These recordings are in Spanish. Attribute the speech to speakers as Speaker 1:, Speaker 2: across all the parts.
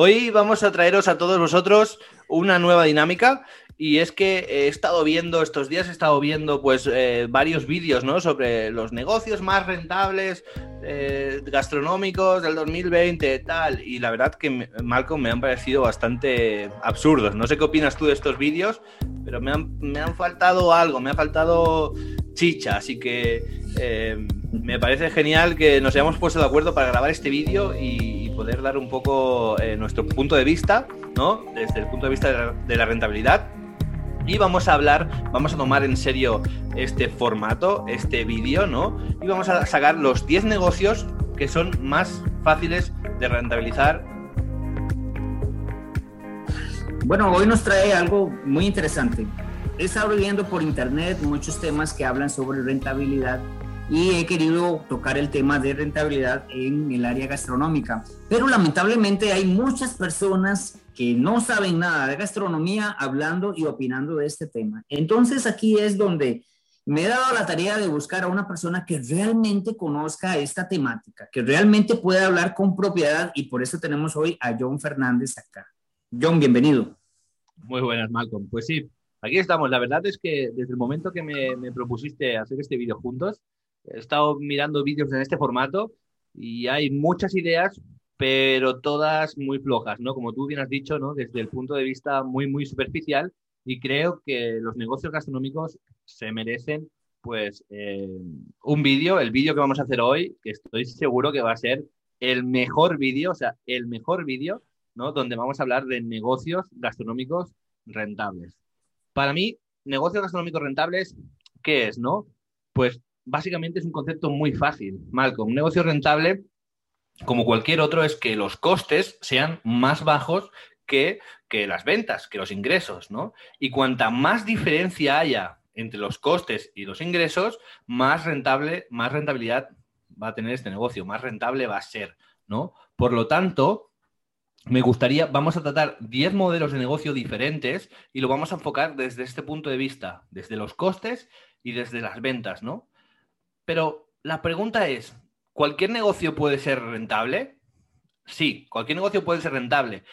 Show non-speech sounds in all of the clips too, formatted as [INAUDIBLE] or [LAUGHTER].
Speaker 1: Hoy vamos a traeros a todos vosotros una nueva dinámica y es que he estado viendo, estos días he estado viendo pues eh, varios vídeos ¿no? sobre los negocios más rentables eh, gastronómicos del 2020 tal y la verdad que Malcolm me han parecido bastante absurdos. No sé qué opinas tú de estos vídeos, pero me han, me han faltado algo, me ha faltado chicha, así que eh, me parece genial que nos hayamos puesto de acuerdo para grabar este vídeo y poder dar un poco nuestro punto de vista, ¿no? Desde el punto de vista de la, rentabilidad. Y vamos a hablar, vamos a tomar en serio este formato, este vídeo, ¿no? Y vamos a sacar los 10 negocios que son más fáciles de rentabilizar.
Speaker 2: Bueno, hoy nos trae algo muy interesante. He estado viendo por internet muchos temas que hablan sobre rentabilidad y he querido tocar el tema de rentabilidad en el área gastronómica. Pero lamentablemente hay muchas personas que no saben nada de gastronomía hablando y opinando de este tema. Entonces aquí es donde me he dado la tarea de buscar a una persona que realmente conozca esta temática, que realmente pueda hablar con propiedad y por eso tenemos hoy a John Fernández acá. John, bienvenido.
Speaker 1: Muy buenas, Malcolm. Pues sí, aquí estamos. La verdad es que desde el momento que me, me propusiste hacer este vídeo juntos, He estado mirando vídeos en este formato y hay muchas ideas, pero todas muy flojas, ¿no? Como tú bien has dicho, ¿no? Desde el punto de vista muy, muy superficial y creo que los negocios gastronómicos se merecen, pues, eh, un vídeo, el vídeo que vamos a hacer hoy, que estoy seguro que va a ser el mejor vídeo, o sea, el mejor vídeo, ¿no? Donde vamos a hablar de negocios gastronómicos rentables. Para mí, negocios gastronómicos rentables, ¿qué es, no? Pues básicamente es un concepto muy fácil, Malcolm. Un negocio rentable, como cualquier otro, es que los costes sean más bajos que, que las ventas, que los ingresos, ¿no? Y cuanta más diferencia haya entre los costes y los ingresos, más rentable, más rentabilidad va a tener este negocio, más rentable va a ser, ¿no? Por lo tanto, me gustaría, vamos a tratar 10 modelos de negocio diferentes y lo vamos a enfocar desde este punto de vista, desde los costes y desde las ventas, ¿no? Pero la pregunta es, ¿cualquier negocio puede ser rentable? Sí, cualquier negocio puede ser rentable.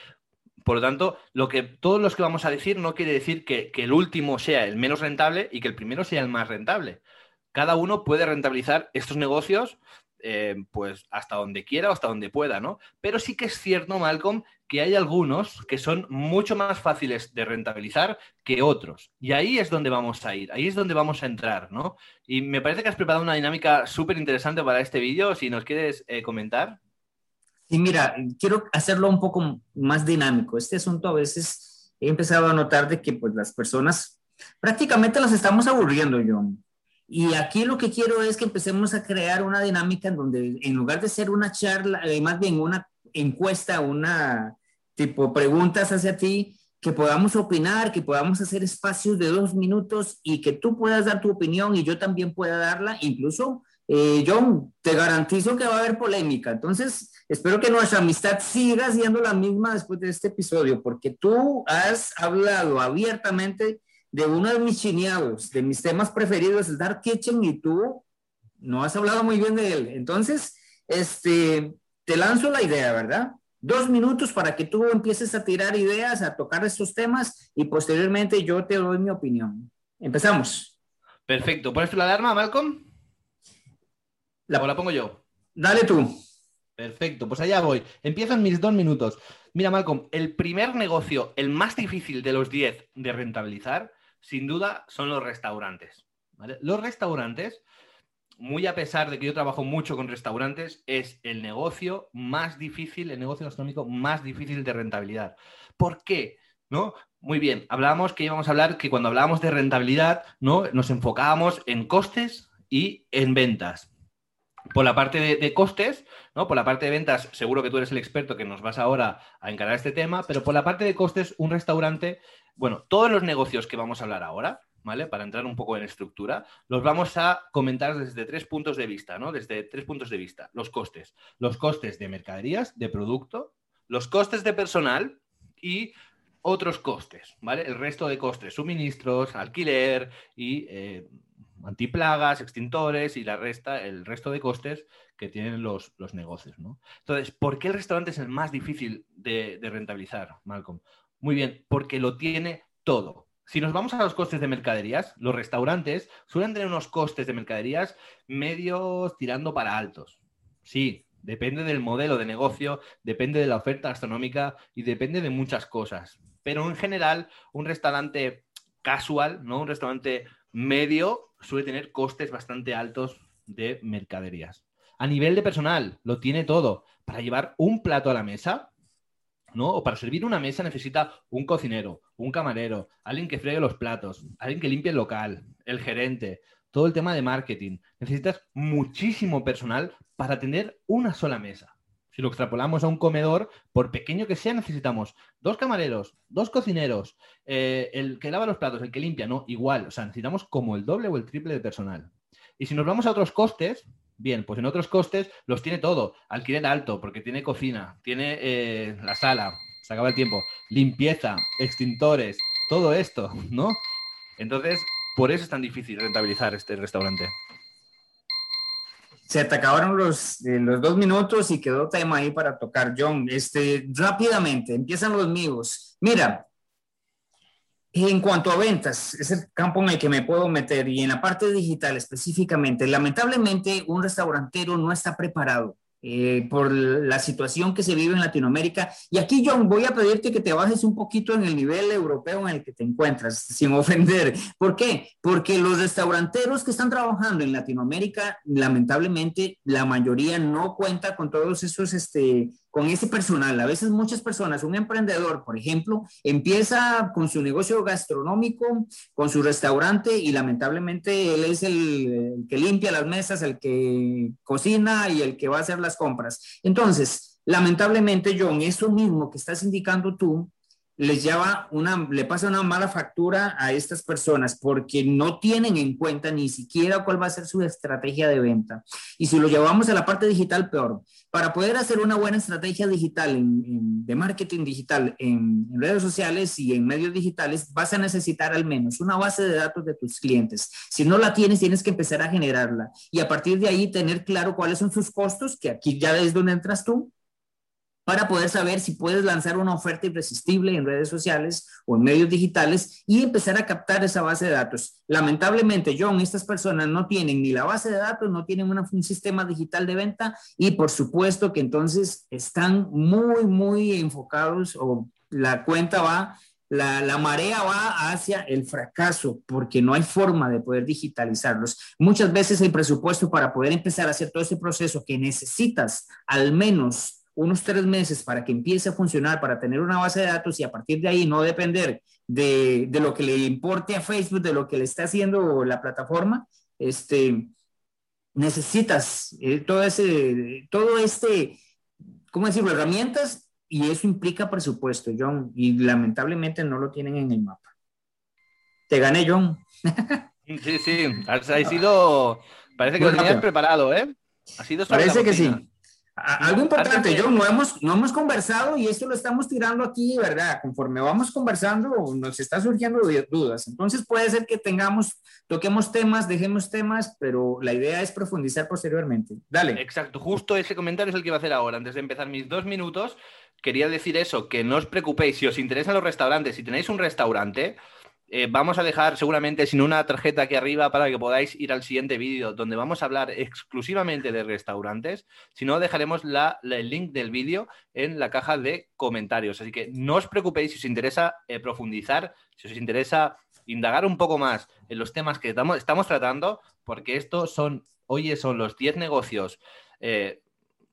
Speaker 1: Por lo tanto, lo que todos los que vamos a decir no quiere decir que, el último sea el menos rentable y que el primero sea el más rentable. Cada uno puede rentabilizar estos negocios eh, pues hasta donde quiera o hasta donde pueda, ¿no? Pero sí que es cierto, Malcolm, que hay algunos que son mucho más fáciles de rentabilizar que otros. Y ahí es donde vamos a ir, ahí es donde vamos a entrar, ¿no? Y me parece que has preparado una dinámica súper interesante para este vídeo, si nos quieres eh, comentar.
Speaker 2: Sí, mira, quiero hacerlo un poco más dinámico. Este asunto a veces he empezado a notar de que pues las personas prácticamente las estamos aburriendo, John. Y aquí lo que quiero es que empecemos a crear una dinámica en donde en lugar de ser una charla, eh, más bien una encuesta, una tipo preguntas hacia ti, que podamos opinar, que podamos hacer espacios de dos minutos y que tú puedas dar tu opinión y yo también pueda darla. Incluso, eh, John, te garantizo que va a haber polémica. Entonces, espero que nuestra amistad siga siendo la misma después de este episodio, porque tú has hablado abiertamente de uno de mis chineados, de mis temas preferidos, el Dark Kitchen, y tú no has hablado muy bien de él. Entonces, este, te lanzo la idea, ¿verdad? Dos minutos para que tú empieces a tirar ideas, a tocar estos temas y posteriormente yo te doy mi opinión. Empezamos.
Speaker 1: Perfecto. ¿Pones la alarma, Malcolm? La, ¿O la pongo yo?
Speaker 2: Dale tú.
Speaker 1: Perfecto, pues allá voy. Empiezan mis dos minutos. Mira, Malcolm, el primer negocio, el más difícil de los diez de rentabilizar, sin duda, son los restaurantes. Los restaurantes, muy a pesar de que yo trabajo mucho con restaurantes, es el negocio más difícil, el negocio gastronómico más difícil de rentabilidad. ¿Por qué? ¿No? Muy bien, hablábamos que íbamos a hablar que cuando hablábamos de rentabilidad, ¿no? Nos enfocábamos en costes y en ventas. Por la parte de, costes, ¿no? Por la parte de ventas, seguro que tú eres el experto que nos vas ahora a encarar este tema, pero por la parte de costes, un restaurante bueno, todos los negocios que vamos a hablar ahora, ¿vale? Para entrar un poco en estructura, los vamos a comentar desde tres puntos de vista, ¿no? Desde tres puntos de vista. Los costes. Los costes de mercaderías, de producto, los costes de personal y otros costes, ¿vale? El resto de costes, suministros, alquiler y, eh, antiplagas, extintores y la resta, el resto de costes que tienen los, negocios. ¿no? Entonces, ¿por qué el restaurante es el más difícil de, de rentabilizar, Malcolm? Muy bien, porque lo tiene todo. Si nos vamos a los costes de mercaderías, los restaurantes suelen tener unos costes de mercaderías medios tirando para altos. Sí, depende del modelo de negocio, depende de la oferta gastronómica y depende de muchas cosas. Pero en general, un restaurante casual, ¿no? Un restaurante medio suele tener costes bastante altos de mercaderías. A nivel de personal, lo tiene todo. Para llevar un plato a la mesa, ¿no? O para servir una mesa necesita un cocinero, un camarero, alguien que fregue los platos, alguien que limpie el local, el gerente, todo el tema de marketing. Necesitas muchísimo personal para tener una sola mesa. Si lo extrapolamos a un comedor, por pequeño que sea, necesitamos dos camareros, dos cocineros, eh, el que lava los platos, el que limpia, no, igual. O sea, necesitamos como el doble o el triple de personal. Y si nos vamos a otros costes, bien, pues en otros costes los tiene todo. Alquiler alto, porque tiene cocina, tiene eh, la sala, se acaba el tiempo, limpieza, extintores, todo esto, ¿no? Entonces, por eso es tan difícil rentabilizar este restaurante
Speaker 2: se te acabaron los, eh, los dos minutos y quedó tema ahí para tocar, John. Este, rápidamente, empiezan los míos. Mira, en cuanto a ventas, es el campo en el que me puedo meter y en la parte digital específicamente, lamentablemente un restaurantero no está preparado eh, por la situación que se vive en Latinoamérica. Y aquí, John, voy a pedirte que te bajes un poquito en el nivel europeo en el que te encuentras, [LAUGHS] sin ofender. ¿Por qué? Porque los restauranteros que están trabajando en Latinoamérica, lamentablemente, la mayoría no cuenta con todos esos este, con ese personal. A veces muchas personas, un emprendedor, por ejemplo, empieza con su negocio gastronómico, con su restaurante y lamentablemente él es el, que limpia las mesas, el que cocina y el que va a hacer las compras. Entonces, lamentablemente, John, eso mismo que estás indicando tú, les lleva una, le pasa una mala factura a estas personas porque no tienen en cuenta ni siquiera cuál va a ser su estrategia de venta. Y si lo llevamos a la parte digital, peor. Para poder hacer una buena estrategia digital de marketing digital en, en, redes sociales y en medios digitales, vas a necesitar al menos una base de datos de tus clientes. Si no la tienes, tienes que empezar a generarla y a partir de ahí tener claro cuáles son sus costos, que aquí ya es donde entras tú, para poder saber si puedes lanzar una oferta irresistible en redes sociales o en medios digitales y empezar a captar esa base de datos. Lamentablemente, John, estas personas no tienen ni la base de datos, no tienen un sistema digital de venta y por supuesto que entonces están muy, muy enfocados o la cuenta va la, la, marea va hacia el fracaso porque no hay forma de poder digitalizarlos. Muchas veces el presupuesto para poder empezar a hacer todo ese proceso que necesitas al menos unos tres meses para que empiece a funcionar, para tener una base de datos y a partir de ahí no depender de, lo que le importe a Facebook, de lo que le está haciendo la plataforma, este, necesitas eh, todo ese, todo este, ¿cómo decirlo? Herramientas y eso implica presupuesto, John, y lamentablemente no lo tienen en el mapa. Te gané, John.
Speaker 1: Sí, sí, ha sido, parece que lo tenías preparado, ¿eh?
Speaker 2: Ha sido Parece que sí. Algo importante, yo no hemos, no hemos conversado y esto lo estamos tirando aquí, ¿verdad? Conforme vamos conversando, nos está surgiendo dudas. Entonces puede ser que tengamos, toquemos temas, dejemos temas, pero la idea es profundizar posteriormente. Dale.
Speaker 1: Exacto, justo ese comentario es el que iba a hacer ahora. Antes de empezar mis dos minutos, quería decir eso, que no os preocupéis, si os interesan los restaurantes, si tenéis un restaurante, eh, vamos a dejar seguramente sin una tarjeta aquí arriba para que podáis ir al siguiente vídeo donde vamos a hablar exclusivamente de restaurantes. Si no, dejaremos el link del vídeo en la caja de comentarios. Así que no os preocupéis si os interesa eh, profundizar, si os interesa indagar un poco más en los temas que estamos, estamos tratando, porque estos son, oye, son los 10 negocios. Eh,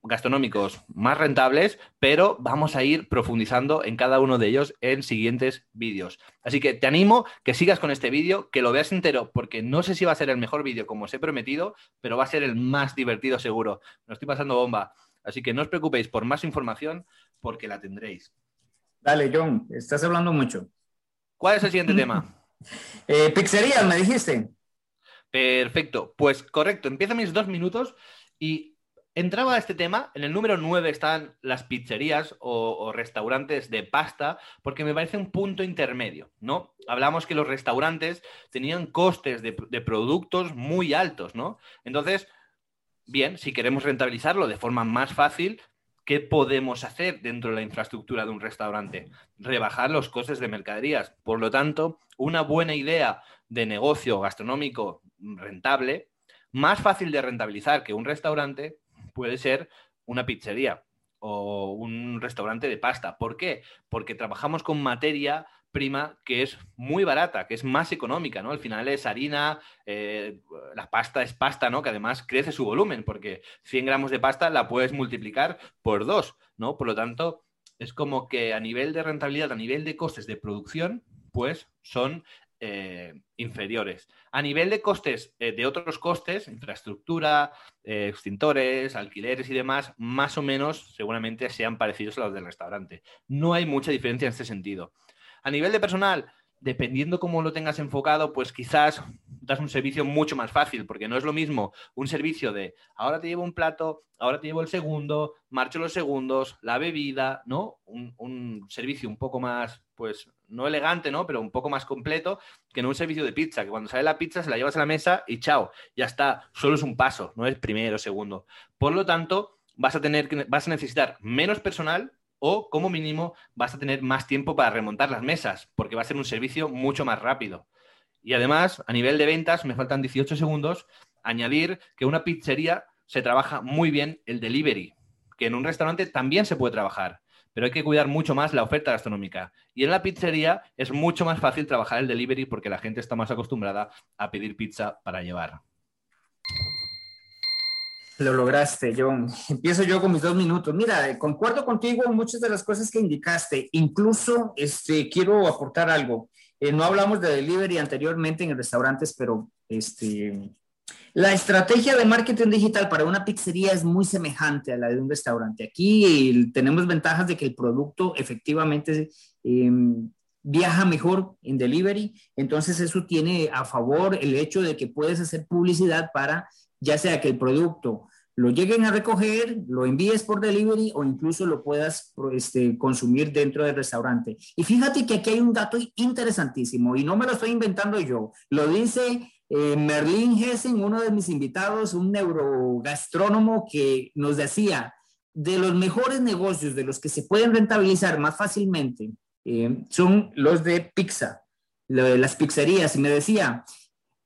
Speaker 1: gastronómicos más rentables, pero vamos a ir profundizando en cada uno de ellos en siguientes vídeos. Así que te animo que sigas con este vídeo, que lo veas entero, porque no sé si va a ser el mejor vídeo como os he prometido, pero va a ser el más divertido seguro. Me estoy pasando bomba. Así que no os preocupéis por más información, porque la tendréis.
Speaker 2: Dale, John, estás hablando mucho.
Speaker 1: ¿Cuál es el siguiente tema? [LAUGHS]
Speaker 2: Eh, pizzerías, me dijiste.
Speaker 1: Perfecto, pues correcto, empieza mis dos minutos y entraba a este tema, en el número 9 están las pizzerías o, restaurantes de pasta, porque me parece un punto intermedio, ¿no? Hablamos que los restaurantes tenían costes de, de productos muy altos, ¿no? Entonces, bien, si queremos rentabilizarlo de forma más fácil, ¿qué podemos hacer dentro de la infraestructura de un restaurante? Rebajar los costes de mercaderías. Por lo tanto, una buena idea de negocio gastronómico rentable, más fácil de rentabilizar que un restaurante, puede ser una pizzería o un restaurante de pasta. ¿Por qué? Porque trabajamos con materia prima que es muy barata, que es más económica, ¿no? Al final es harina, eh, la pasta es pasta, ¿no? Que además crece su volumen, porque 100 gramos de pasta la puedes multiplicar por dos, ¿no? Por lo tanto, es como que a nivel de rentabilidad, a nivel de costes de producción, pues son eh, inferiores. A nivel de costes, eh, de otros costes, infraestructura, eh, extintores, alquileres y demás, más o menos seguramente sean parecidos a los del restaurante. No hay mucha diferencia en este sentido. A nivel de personal, dependiendo cómo lo tengas enfocado, pues quizás das un servicio mucho más fácil, porque no es lo mismo un servicio de ahora te llevo un plato, ahora te llevo el segundo, marcho los segundos, la bebida, ¿no? Un, servicio un poco más, pues, no elegante, ¿no? Pero un poco más completo que no un servicio de pizza, que cuando sale la pizza se la llevas a la mesa y chao, ya está, solo es un paso, no es primero, segundo. Por lo tanto, vas a tener vas a necesitar menos personal o como mínimo vas a tener más tiempo para remontar las mesas, porque va a ser un servicio mucho más rápido. Y además, a nivel de ventas, me faltan 18 segundos, añadir que una pizzería se trabaja muy bien el delivery, que en un restaurante también se puede trabajar, pero hay que cuidar mucho más la oferta gastronómica. Y en la pizzería es mucho más fácil trabajar el delivery porque la gente está más acostumbrada a pedir pizza para llevar.
Speaker 2: Lo lograste, John. [LAUGHS] Empiezo yo con mis dos minutos. Mira, concuerdo contigo en muchas de las cosas que indicaste. Incluso este, quiero aportar algo. Eh, no hablamos de delivery anteriormente en restaurantes, pero este, la estrategia de marketing digital para una pizzería es muy semejante a la de un restaurante. Aquí tenemos ventajas de que el producto efectivamente em, viaja mejor en delivery. Entonces eso tiene a favor el hecho de que puedes hacer publicidad para ya sea que el producto lo lleguen a recoger, lo envíes por delivery o incluso lo puedas este, consumir dentro del restaurante. Y fíjate que aquí hay un dato interesantísimo y no me lo estoy inventando yo, lo dice eh, Merlin Hessen, uno de mis invitados, un neurogastrónomo que nos decía, de los mejores negocios, de los que se pueden rentabilizar más fácilmente, eh, son los de pizza, las pizzerías. Y me decía,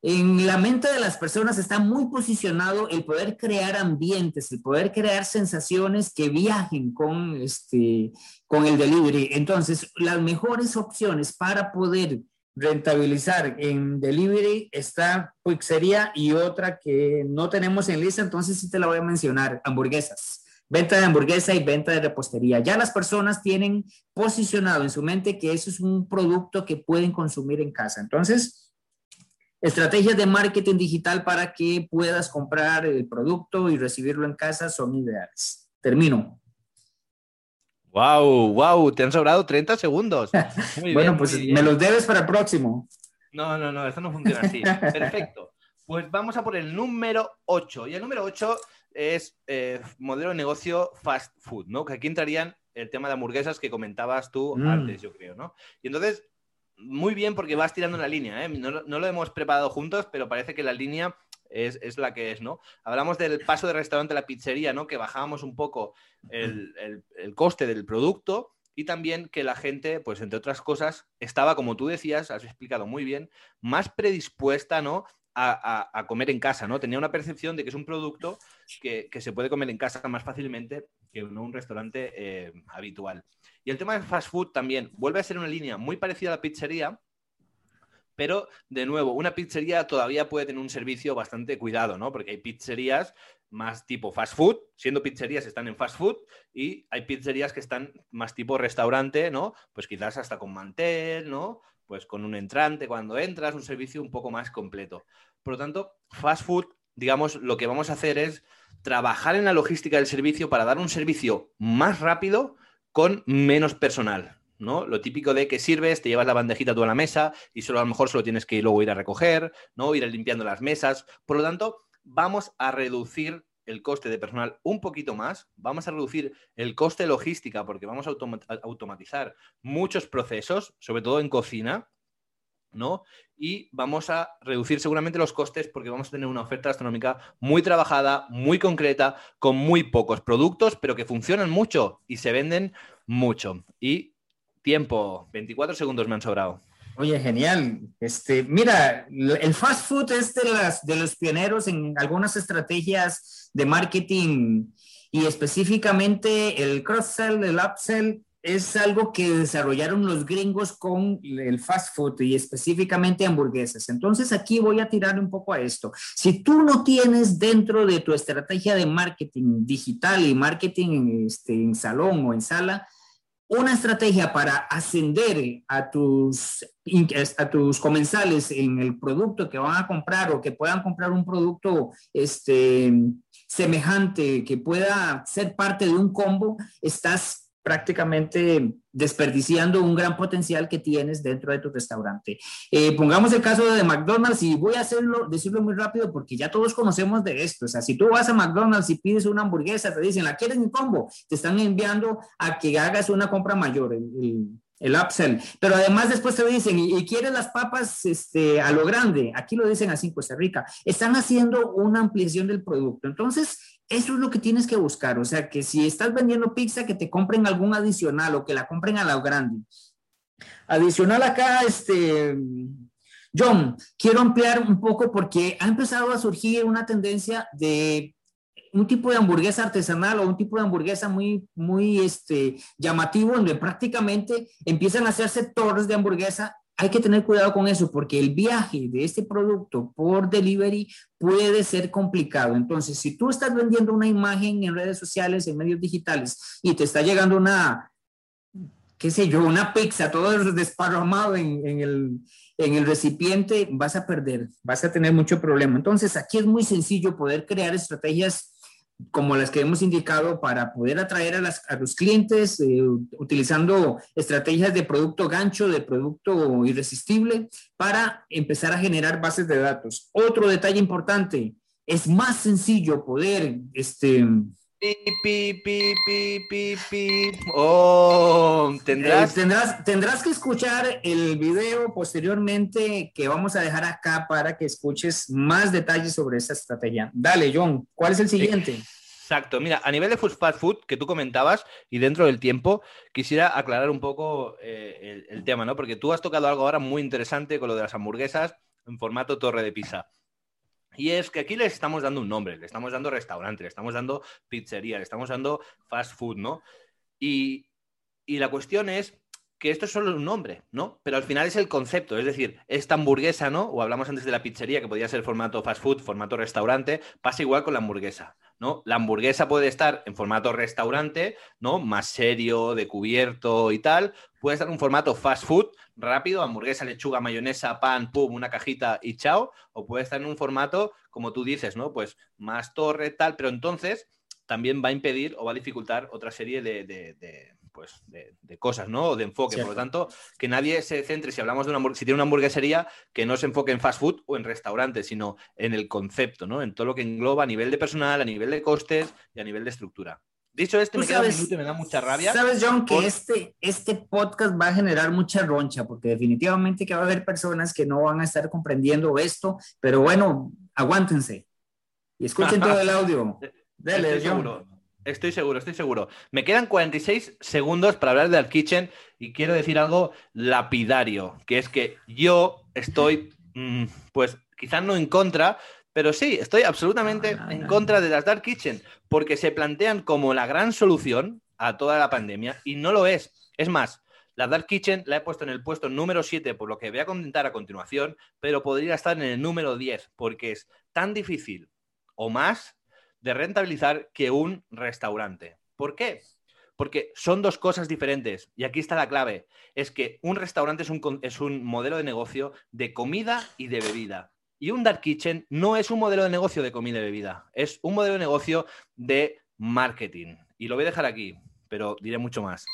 Speaker 2: en la mente de las personas está muy posicionado el poder crear ambientes, el poder crear sensaciones que viajen con, este, con el delivery. Entonces, las mejores opciones para poder rentabilizar en delivery está pizzería y otra que no tenemos en lista, entonces sí te la voy a mencionar, hamburguesas. Venta de hamburguesa y venta de repostería. Ya las personas tienen posicionado en su mente que eso es un producto que pueden consumir en casa. Entonces, Estrategias de marketing digital para que puedas comprar el producto y recibirlo en casa son ideales. Termino.
Speaker 1: Wow, wow, te han sobrado 30 segundos. [LAUGHS]
Speaker 2: bueno, pues me los debes para el próximo.
Speaker 1: No, no, no, esto no funciona así. [LAUGHS] Perfecto. Pues vamos a por el número 8. Y el número 8 es eh, modelo de negocio fast food, ¿no? Que aquí entrarían el tema de hamburguesas que comentabas tú mm. antes, yo creo, ¿no? Y entonces, muy bien porque vas tirando una línea, ¿eh? no, lo hemos preparado juntos, pero parece que la línea es, la que es, ¿no? Hablamos del paso de restaurante a la pizzería, ¿no? Que bajábamos un poco el, coste del producto y también que la gente, pues entre otras cosas, estaba, como tú decías, has explicado muy bien, más predispuesta, ¿no? A, comer en casa, ¿no? Tenía una percepción de que es un producto que, se puede comer en casa más fácilmente que en un restaurante eh, habitual. Y el tema del fast food también vuelve a ser una línea muy parecida a la pizzería, pero de nuevo, una pizzería todavía puede tener un servicio bastante cuidado, ¿no? Porque hay pizzerías más tipo fast food, siendo pizzerías están en fast food, y hay pizzerías que están más tipo restaurante, ¿no? Pues quizás hasta con mantel, ¿no? Pues con un entrante cuando entras, un servicio un poco más completo. Por lo tanto, fast food, digamos, lo que vamos a hacer es trabajar en la logística del servicio para dar un servicio más rápido con menos personal, ¿no? Lo típico de que sirves, te llevas la bandejita tú a la mesa y solo a lo mejor solo tienes que luego ir a recoger, ¿no? Ir limpiando las mesas. Por lo tanto, vamos a reducir el coste de personal un poquito más, vamos a reducir el coste logística porque vamos a automatizar muchos procesos, sobre todo en cocina, ¿no? Y vamos a reducir seguramente los costes porque vamos a tener una oferta gastronómica muy trabajada, muy concreta, con muy pocos productos, pero que funcionan mucho y se venden mucho. Y tiempo, 24 segundos me han sobrado.
Speaker 2: Oye, genial. Este, mira, el fast food es de, de los pioneros en algunas estrategias de marketing y específicamente el cross-sell, el upsell, es algo que desarrollaron los gringos con el fast food y específicamente hamburguesas. Entonces aquí voy a tirar un poco a esto. Si tú no tienes dentro de tu estrategia de marketing digital y marketing este, en salón o en sala, una estrategia para ascender a tus, a tus comensales en el producto que van a comprar o que puedan comprar un producto este, semejante que pueda ser parte de un combo, estás prácticamente desperdiciando un gran potencial que tienes dentro de tu restaurante. Eh, pongamos el caso de McDonald's y voy a hacerlo, decirlo muy rápido porque ya todos conocemos de esto. O sea, si tú vas a McDonald's y pides una hamburguesa, te dicen, ¿la quieres en combo? Te están enviando a que hagas una compra mayor, el, el, upsell. Pero además después te dicen, ¿y, quieres las papas este, a lo grande? Aquí lo dicen así en Costa Rica. Están haciendo una ampliación del producto. Entonces, eso es lo que tienes que buscar. O sea, que si estás vendiendo pizza, que te compren algún adicional o que la compren a la grande. Adicional acá, este, John, quiero ampliar un poco porque ha empezado a surgir una tendencia de un tipo de hamburguesa artesanal o un tipo de hamburguesa muy, muy este, llamativo, donde prácticamente empiezan a hacerse torres de hamburguesa hay que tener cuidado con eso porque el viaje de este producto por delivery puede ser complicado. Entonces, si tú estás vendiendo una imagen en redes sociales, en medios digitales, y te está llegando una, qué sé yo, una pizza, todo desparramado en, en, el, en el recipiente, vas a perder, vas a tener mucho problema. Entonces, aquí es muy sencillo poder crear estrategias como las que hemos indicado para poder atraer a, los clientes eh, utilizando estrategias de producto gancho, de producto irresistible, para empezar a generar bases de datos. Otro detalle importante, es más sencillo poder este,
Speaker 1: Oh,
Speaker 2: ¿tendrás? Eh, tendrás, tendrás que escuchar el video posteriormente que vamos a dejar acá para que escuches más detalles sobre esa estrategia. Dale, John, ¿cuál es el siguiente?
Speaker 1: Exacto, mira, a nivel de fast food que tú comentabas y dentro del tiempo, quisiera aclarar un poco eh, el, el tema, ¿no? Porque tú has tocado algo ahora muy interesante con lo de las hamburguesas en formato torre de pizza. Y es que aquí le estamos dando un nombre, le estamos dando restaurante, le estamos dando pizzería, le estamos dando fast food, ¿no? Y, y la cuestión es que esto es solo un nombre, ¿no? Pero al final es el concepto, es decir, esta hamburguesa, ¿no? O hablamos antes de la pizzería, que podía ser formato fast food, formato restaurante, pasa igual con la hamburguesa, ¿no? La hamburguesa puede estar en formato restaurante, ¿no? Más serio, de cubierto y tal, puede estar en un formato fast food, rápido, hamburguesa, lechuga, mayonesa, pan, pum, una cajita y chao, o puede estar en un formato, como tú dices, ¿no? Pues más torre, tal, pero entonces también va a impedir o va a dificultar otra serie de pues, de, cosas, ¿no? O de enfoque. Por lo tanto, que nadie se centre, si hablamos de una si tiene una hamburguesería, que no se enfoque en fast food o en restaurantes, sino en el concepto, ¿no? En todo lo que engloba a nivel de personal, a nivel de costes y a nivel de estructura. Dicho esto, me queda un minuto y me da mucha rabia.
Speaker 2: Sabes, John, que este, este podcast va a generar mucha roncha, porque definitivamente que va a haber personas que no van a estar comprendiendo esto, pero bueno, aguántense y escuchen todo el [LAUGHS] audio.
Speaker 1: Dale, John. Estoy seguro, estoy seguro. Me quedan 46 segundos para hablar de Dark Kitchen y quiero decir algo lapidario, que es que yo estoy, mm, pues quizás no en contra, pero sí, estoy absolutamente en contra de las Dark Kitchen, porque se plantean como la gran solución a toda la pandemia y no lo es. Es más, la Dark Kitchen la he puesto en el puesto número 7, por lo que voy a comentar a continuación, pero podría estar en el número 10, porque es tan difícil o más de rentabilizar que un restaurante. ¿Por qué? Porque son dos cosas diferentes. Y aquí está la clave. Es que un restaurante es un, es un modelo de negocio de comida y de bebida. Y un dark kitchen no es un modelo de negocio de comida y bebida. Es un modelo de negocio de marketing. Y lo voy a dejar aquí, pero diré mucho más.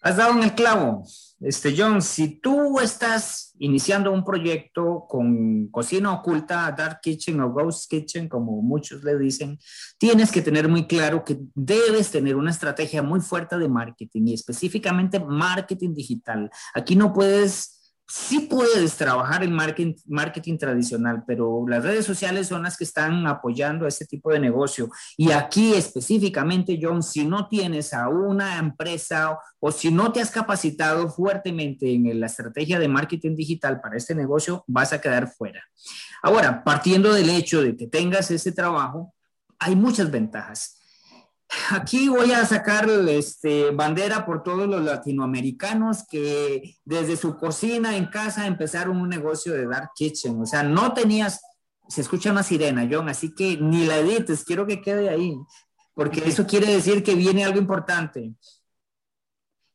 Speaker 2: Has dado en el clavo. Este, John, si tú estás iniciando un proyecto con cocina oculta, dark kitchen o ghost kitchen, como muchos le dicen, tienes que tener muy claro que debes tener una estrategia muy fuerte de marketing y específicamente marketing digital. Aquí no puedes sí puedes trabajar en marketing, tradicional, pero las redes sociales son las que están apoyando a este tipo de negocio. Y aquí específicamente, John, si no tienes a una empresa o si no te has capacitado fuertemente en la estrategia de marketing digital para este negocio, vas a quedar fuera. Ahora, partiendo del hecho de que tengas ese trabajo, hay muchas ventajas. Aquí voy a sacar este, bandera por todos los latinoamericanos que desde su cocina en casa empezaron un negocio de dark kitchen. O sea, no tenías, se escucha una sirena, John, así que ni la edites, quiero que quede ahí, porque eso quiere decir que viene algo importante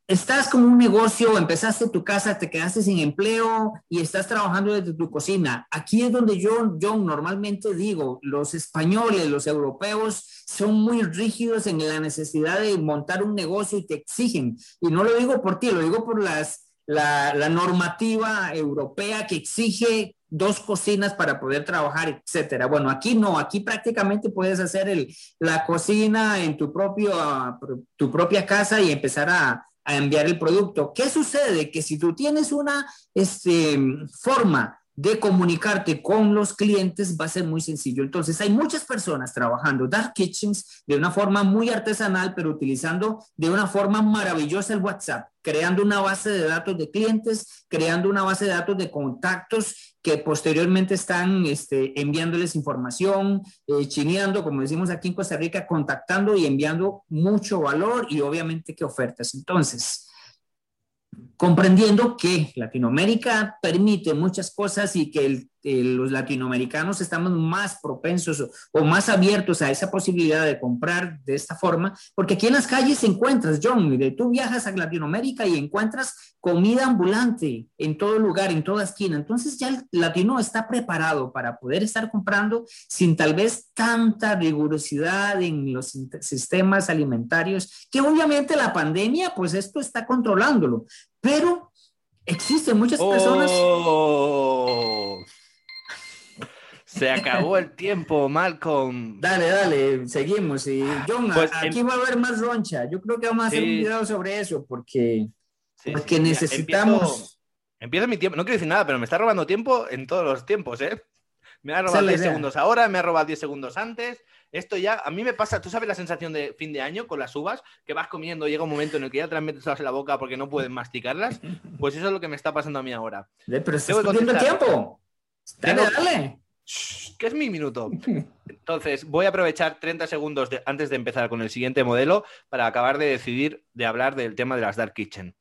Speaker 2: estás como un negocio, empezaste tu casa, te quedaste sin empleo y estás trabajando desde tu cocina. Aquí es donde yo, yo normalmente digo, los españoles, los europeos son muy rígidos en la necesidad de montar un negocio y te exigen. Y no lo digo por ti, lo digo por las, la, la normativa europea que exige dos cocinas para poder trabajar, etcétera. Bueno, aquí no, aquí prácticamente puedes hacer el, la cocina en tu, propio, tu propia casa y empezar a, a enviar el producto. ¿Qué sucede? Que si tú tienes una este, forma de comunicarte con los clientes va a ser muy sencillo. Entonces, hay muchas personas trabajando dark kitchens de una forma muy artesanal, pero utilizando de una forma maravillosa el WhatsApp, creando una base de datos de clientes, creando una base de datos de contactos que posteriormente están este, enviándoles información, eh, chineando, como decimos aquí en Costa Rica, contactando y enviando mucho valor y obviamente que ofertas. Entonces, comprendiendo que Latinoamérica permite muchas cosas y que los latinoamericanos estamos más propensos o, más abiertos a esa posibilidad de comprar de esta forma, porque aquí en las calles encuentras, John, tú viajas a Latinoamérica y encuentras comida ambulante en todo lugar, en toda esquina. Entonces ya el latino está preparado para poder estar comprando sin tal vez tanta rigurosidad en los sistemas alimentarios, que obviamente la pandemia, pues esto está controlándolo, pero existen muchas personas...
Speaker 1: Oh. Se acabó el tiempo, Malcolm.
Speaker 2: Dale, dale, seguimos. Y John, pues, aquí em- va a haber más roncha. Yo creo que vamos a hacer un video sobre eso porque, porque necesitamos.
Speaker 1: Empieza mi tiempo. No quiero decir nada, pero me está robando tiempo en todos los tiempos, ¿eh? Me ha robado 10 segundos ahora, me ha robado 10 segundos antes. Esto ya, a mí me pasa, tú sabes la sensación de fin de año con las uvas, que vas comiendo, llega un momento en el que ya te las metes en la boca porque no puedes masticarlas. [LAUGHS] Pues eso es lo que me está pasando a mí ahora.
Speaker 2: Pero estás perdiendo tiempo. Dale, dale.
Speaker 1: ¿Qué es mi minuto? Entonces, voy a aprovechar 30 segundos antes de empezar con el siguiente modelo para acabar de decidir de hablar del tema de las Dark Kitchen.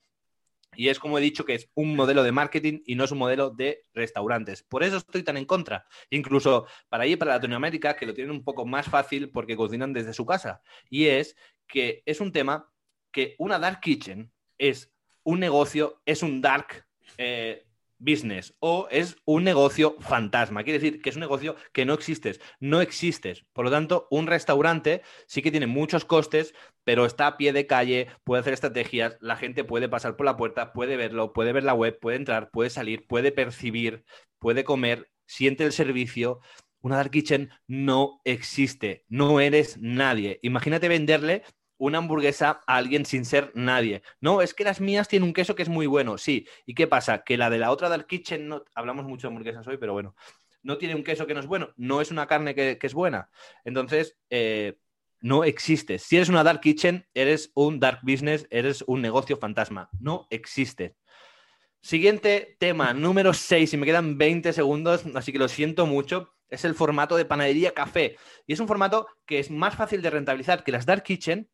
Speaker 1: Y es como he dicho que es un modelo de marketing y no es un modelo de restaurantes. Por eso estoy tan en contra. Incluso para allí, para Latinoamérica, que lo tienen un poco más fácil porque cocinan desde su casa. Y es que es un tema que una dark kitchen es un negocio, es un dark eh, business o es un negocio fantasma. Quiere decir que es un negocio que no existes, no existes. Por lo tanto, un restaurante sí que tiene muchos costes, pero está a pie de calle, puede hacer estrategias, la gente puede pasar por la puerta, puede verlo, puede ver la web, puede entrar, puede salir, puede percibir, puede comer, siente el servicio. Una dark kitchen no existe, no eres nadie. Imagínate venderle una hamburguesa a alguien sin ser nadie. No, es que las mías tienen un queso que es muy bueno, sí. ¿Y qué pasa? Que la de la otra Dark Kitchen, no, hablamos mucho de hamburguesas hoy, pero bueno, no tiene un queso que no es bueno, no es una carne que, es buena. Entonces, eh, no existe. Si eres una Dark Kitchen, eres un Dark Business, eres un negocio fantasma. No existe. Siguiente tema, número 6, y me quedan 20 segundos, así que lo siento mucho, es el formato de panadería café. Y es un formato que es más fácil de rentabilizar que las Dark Kitchen,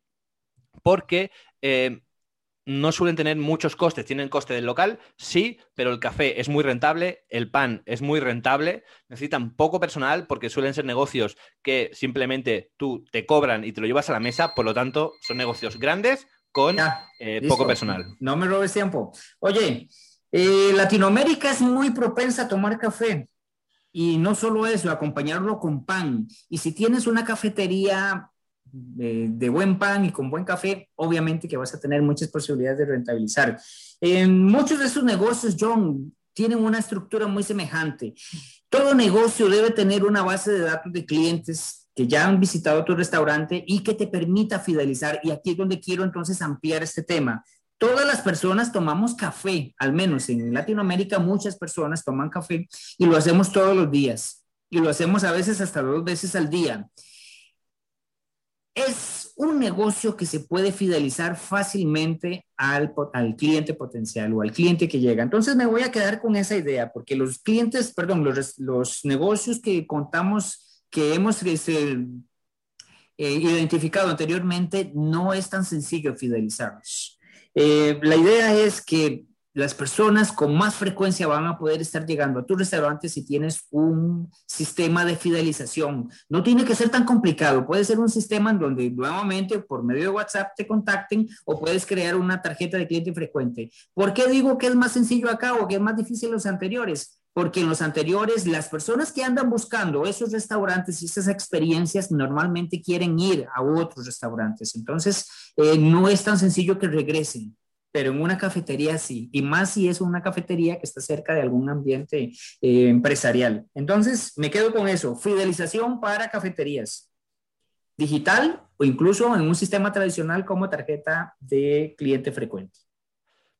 Speaker 1: porque eh, no suelen tener muchos costes. Tienen coste del local, sí, pero el café es muy rentable, el pan es muy rentable, necesitan poco personal porque suelen ser negocios que simplemente tú te cobran y te lo llevas a la mesa, por lo tanto, son negocios grandes con eh, poco personal.
Speaker 2: No me robes tiempo. Oye, eh, Latinoamérica es muy propensa a tomar café. Y no solo eso, acompañarlo con pan. Y si tienes una cafetería eh, de buen pan y con buen café, obviamente que vas a tener muchas posibilidades de rentabilizar. En muchos de esos negocios, John, tienen una estructura muy semejante. Todo negocio debe tener una base de datos de clientes que ya han visitado tu restaurante y que te permita fidelizar. Y aquí es donde quiero entonces ampliar este tema. Todas las personas tomamos café, al menos en Latinoamérica muchas personas toman café y lo hacemos todos los días y lo hacemos a veces hasta dos veces al día es un negocio que se puede fidelizar fácilmente al, cliente potencial o al cliente que llega. Entonces me voy a quedar con esa idea, porque los clientes, perdón, los, negocios que contamos, que hemos este, eh, identificado anteriormente, no es tan sencillo fidelizarlos. Eh, la idea es que las personas con más frecuencia van a poder estar llegando a tu restaurante si tienes un sistema de fidelización. No tiene que ser tan complicado, puede ser un sistema en donde nuevamente por medio de WhatsApp te contacten o puedes crear una tarjeta de cliente frecuente. ¿Por qué digo que es más sencillo acá o que es más difícil los anteriores? Porque en los anteriores las personas que andan buscando esos restaurantes y esas experiencias normalmente quieren ir a otros restaurantes. Entonces, eh, no es tan sencillo que regresen pero en una cafetería sí, y más si es una cafetería que está cerca de algún ambiente eh, empresarial. Entonces, me quedo con eso, fidelización para cafeterías, digital o incluso en un sistema tradicional como tarjeta de cliente frecuente.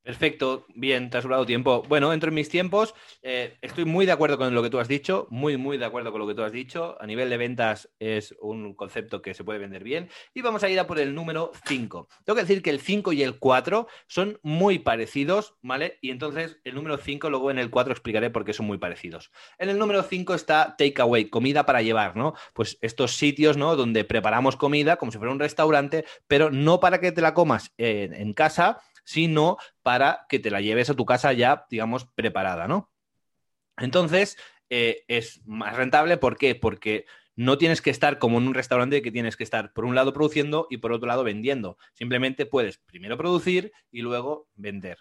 Speaker 1: Perfecto, bien, te has sobrado tiempo. Bueno, dentro de mis tiempos, eh, estoy muy de acuerdo con lo que tú has dicho, muy, muy de acuerdo con lo que tú has dicho. A nivel de ventas es un concepto que se puede vender bien. Y vamos a ir a por el número 5. Tengo que decir que el 5 y el 4 son muy parecidos, ¿vale? Y entonces el número 5, luego en el 4 explicaré por qué son muy parecidos. En el número 5 está takeaway, comida para llevar, ¿no? Pues estos sitios, ¿no? Donde preparamos comida como si fuera un restaurante, pero no para que te la comas en casa, sino para que te la lleves a tu casa ya, digamos, preparada, ¿no? Entonces, eh, es más rentable, ¿por qué? Porque no tienes que estar como en un restaurante que tienes que estar por un lado produciendo y por otro lado vendiendo. Simplemente puedes primero producir y luego vender.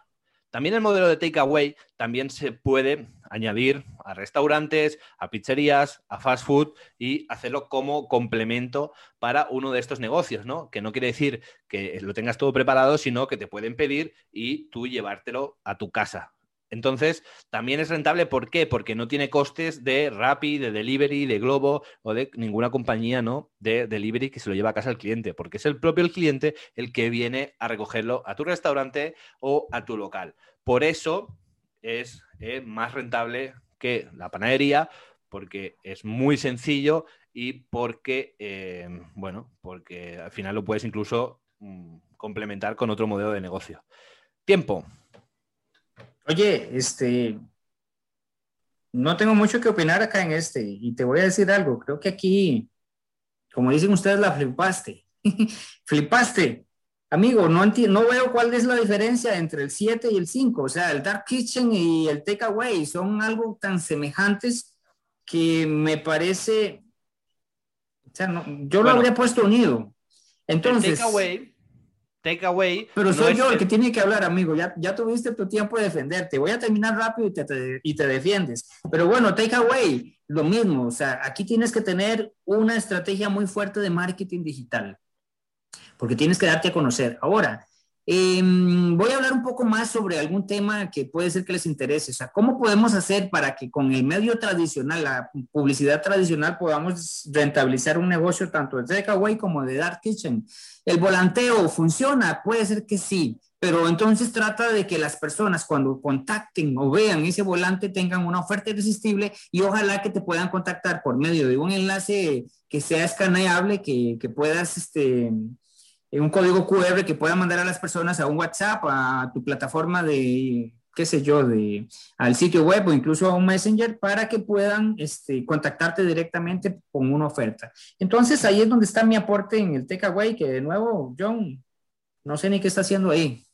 Speaker 1: También el modelo de takeaway también se puede añadir a restaurantes, a pizzerías, a fast food y hacerlo como complemento para uno de estos negocios, ¿no? Que no quiere decir que lo tengas todo preparado, sino que te pueden pedir y tú llevártelo a tu casa. Entonces, también es rentable, ¿por qué? Porque no tiene costes de Rappi, de Delivery, de Globo o de ninguna compañía, ¿no? De Delivery que se lo lleva a casa al cliente, porque es el propio el cliente el que viene a recogerlo a tu restaurante o a tu local. Por eso es eh, más rentable que la panadería, porque es muy sencillo y porque, eh, bueno, porque al final lo puedes incluso mm, complementar con otro modelo de negocio. Tiempo.
Speaker 2: Oye, este, no tengo mucho que opinar acá en este y te voy a decir algo. Creo que aquí, como dicen ustedes, la flipaste. [LAUGHS] flipaste. Amigo, no, no veo cuál es la diferencia entre el 7 y el 5. O sea, el Dark Kitchen y el Takeaway son algo tan semejantes que me parece. O sea, yo lo habría puesto unido. Entonces.
Speaker 1: takeaway takeaway.
Speaker 2: Pero soy yo el que tiene que hablar, amigo. Ya, ya tuviste tu tiempo de defenderte. Voy a terminar rápido y te, y te defiendes. Pero bueno, takeaway, lo mismo. O sea, aquí tienes que tener una estrategia muy fuerte de marketing digital. Porque tienes que darte a conocer. Ahora, Em, voy a hablar un poco más sobre algún tema que puede ser que les interese. O sea, ¿cómo podemos hacer para que con el medio tradicional, la publicidad tradicional, podamos rentabilizar un negocio tanto de takeaway como de dark kitchen? ¿El volanteo funciona? Puede ser que sí, pero entonces trata de que las personas cuando contacten o vean ese volante tengan una oferta irresistible y ojalá que te puedan contactar por medio de un enlace que sea escaneable, que, que puedas, este, un código QR que pueda mandar a las personas a un WhatsApp, a tu plataforma de, qué sé yo, de, al sitio web o incluso a un Messenger para que puedan este, contactarte directamente con una oferta. Entonces ahí es donde está mi aporte en el Takeaway, que de nuevo, John, no sé ni qué está haciendo ahí.